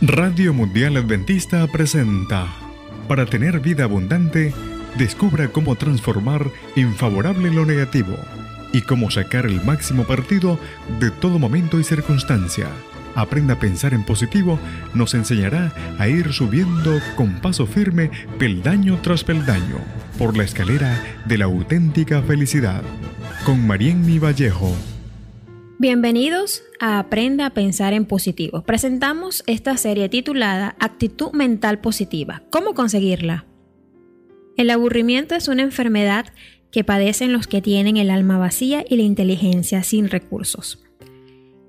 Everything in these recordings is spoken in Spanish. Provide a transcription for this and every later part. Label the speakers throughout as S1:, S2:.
S1: Radio Mundial Adventista presenta Para tener vida abundante, descubra cómo transformar infavorable lo negativo y cómo sacar el máximo partido de todo momento y circunstancia. Aprenda a pensar en positivo nos enseñará a ir subiendo con paso firme peldaño tras peldaño por la escalera de la auténtica felicidad. Con Marienmi Vallejo.
S2: Bienvenidos a Aprenda a Pensar en Positivo. Presentamos esta serie titulada Actitud Mental Positiva. ¿Cómo conseguirla? El aburrimiento es una enfermedad que padecen los que tienen el alma vacía y la inteligencia sin recursos.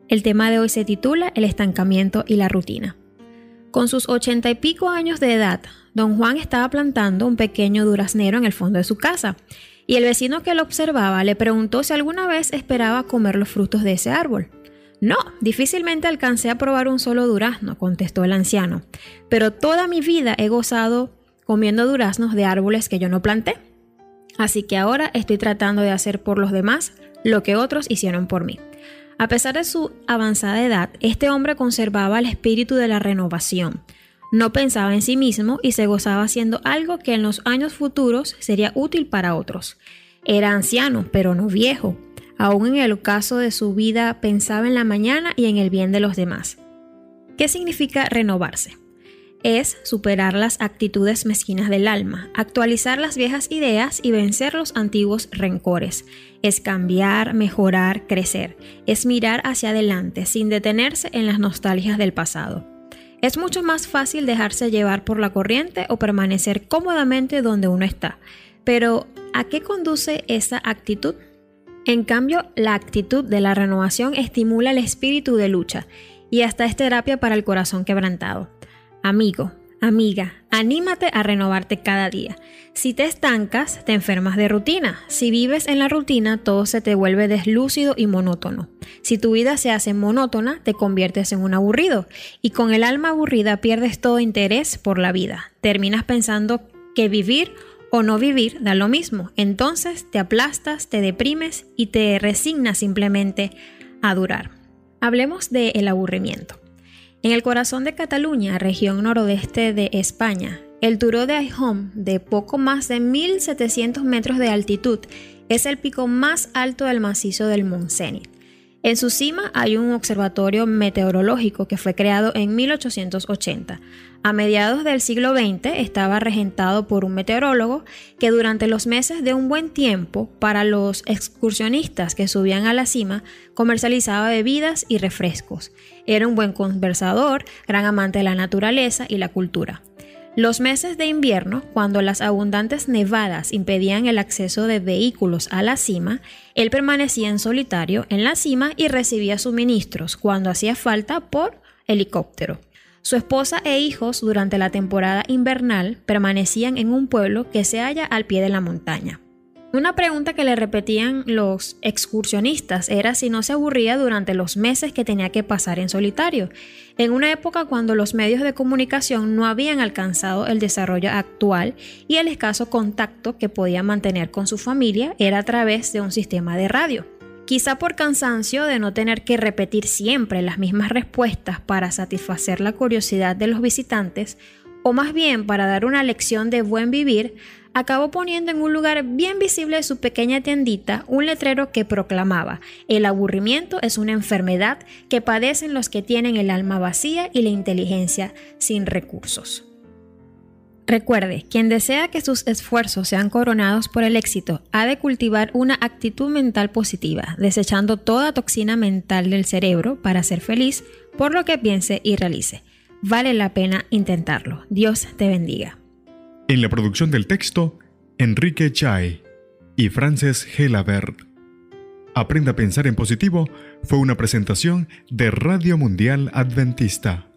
S2: El tema de hoy se titula El estancamiento y la rutina. Con sus ochenta y pico años de edad, don Juan estaba plantando un pequeño duraznero en el fondo de su casa y el vecino que lo observaba le preguntó si alguna vez esperaba comer los frutos de ese árbol. No, difícilmente alcancé a probar un solo durazno, contestó el anciano, pero toda mi vida he gozado comiendo duraznos de árboles que yo no planté. Así que ahora estoy tratando de hacer por los demás lo que otros hicieron por mí. A pesar de su avanzada edad, este hombre conservaba el espíritu de la renovación. No pensaba en sí mismo y se gozaba haciendo algo que en los años futuros sería útil para otros. Era anciano, pero no viejo. Aún en el caso de su vida pensaba en la mañana y en el bien de los demás. ¿Qué significa renovarse? Es superar las actitudes mezquinas del alma, actualizar las viejas ideas y vencer los antiguos rencores. Es cambiar, mejorar, crecer. Es mirar hacia adelante sin detenerse en las nostalgias del pasado. Es mucho más fácil dejarse llevar por la corriente o permanecer cómodamente donde uno está. Pero, ¿a qué conduce esa actitud? En cambio, la actitud de la renovación estimula el espíritu de lucha y hasta es terapia para el corazón quebrantado. Amigo, amiga, anímate a renovarte cada día. Si te estancas, te enfermas de rutina. Si vives en la rutina, todo se te vuelve deslúcido y monótono. Si tu vida se hace monótona, te conviertes en un aburrido y con el alma aburrida pierdes todo interés por la vida. Terminas pensando que vivir o no vivir da lo mismo. Entonces te aplastas, te deprimes y te resignas simplemente a durar. Hablemos del el aburrimiento. En el corazón de Cataluña, región noroeste de España, el Turó de Aijón, de poco más de 1700 metros de altitud, es el pico más alto del macizo del Montseny. En su cima hay un observatorio meteorológico que fue creado en 1880. A mediados del siglo XX estaba regentado por un meteorólogo que durante los meses de un buen tiempo para los excursionistas que subían a la cima comercializaba bebidas y refrescos. Era un buen conversador, gran amante de la naturaleza y la cultura. Los meses de invierno, cuando las abundantes nevadas impedían el acceso de vehículos a la cima, él permanecía en solitario en la cima y recibía suministros cuando hacía falta por helicóptero. Su esposa e hijos durante la temporada invernal permanecían en un pueblo que se halla al pie de la montaña. Una pregunta que le repetían los excursionistas era si no se aburría durante los meses que tenía que pasar en solitario, en una época cuando los medios de comunicación no habían alcanzado el desarrollo actual y el escaso contacto que podía mantener con su familia era a través de un sistema de radio. Quizá por cansancio de no tener que repetir siempre las mismas respuestas para satisfacer la curiosidad de los visitantes, o más bien para dar una lección de buen vivir, acabó poniendo en un lugar bien visible de su pequeña tiendita un letrero que proclamaba, el aburrimiento es una enfermedad que padecen los que tienen el alma vacía y la inteligencia sin recursos. Recuerde, quien desea que sus esfuerzos sean coronados por el éxito ha de cultivar una actitud mental positiva, desechando toda toxina mental del cerebro para ser feliz por lo que piense y realice. Vale la pena intentarlo. Dios te bendiga.
S1: En la producción del texto, Enrique Chai y Frances Gelabert. Aprenda a pensar en positivo fue una presentación de Radio Mundial Adventista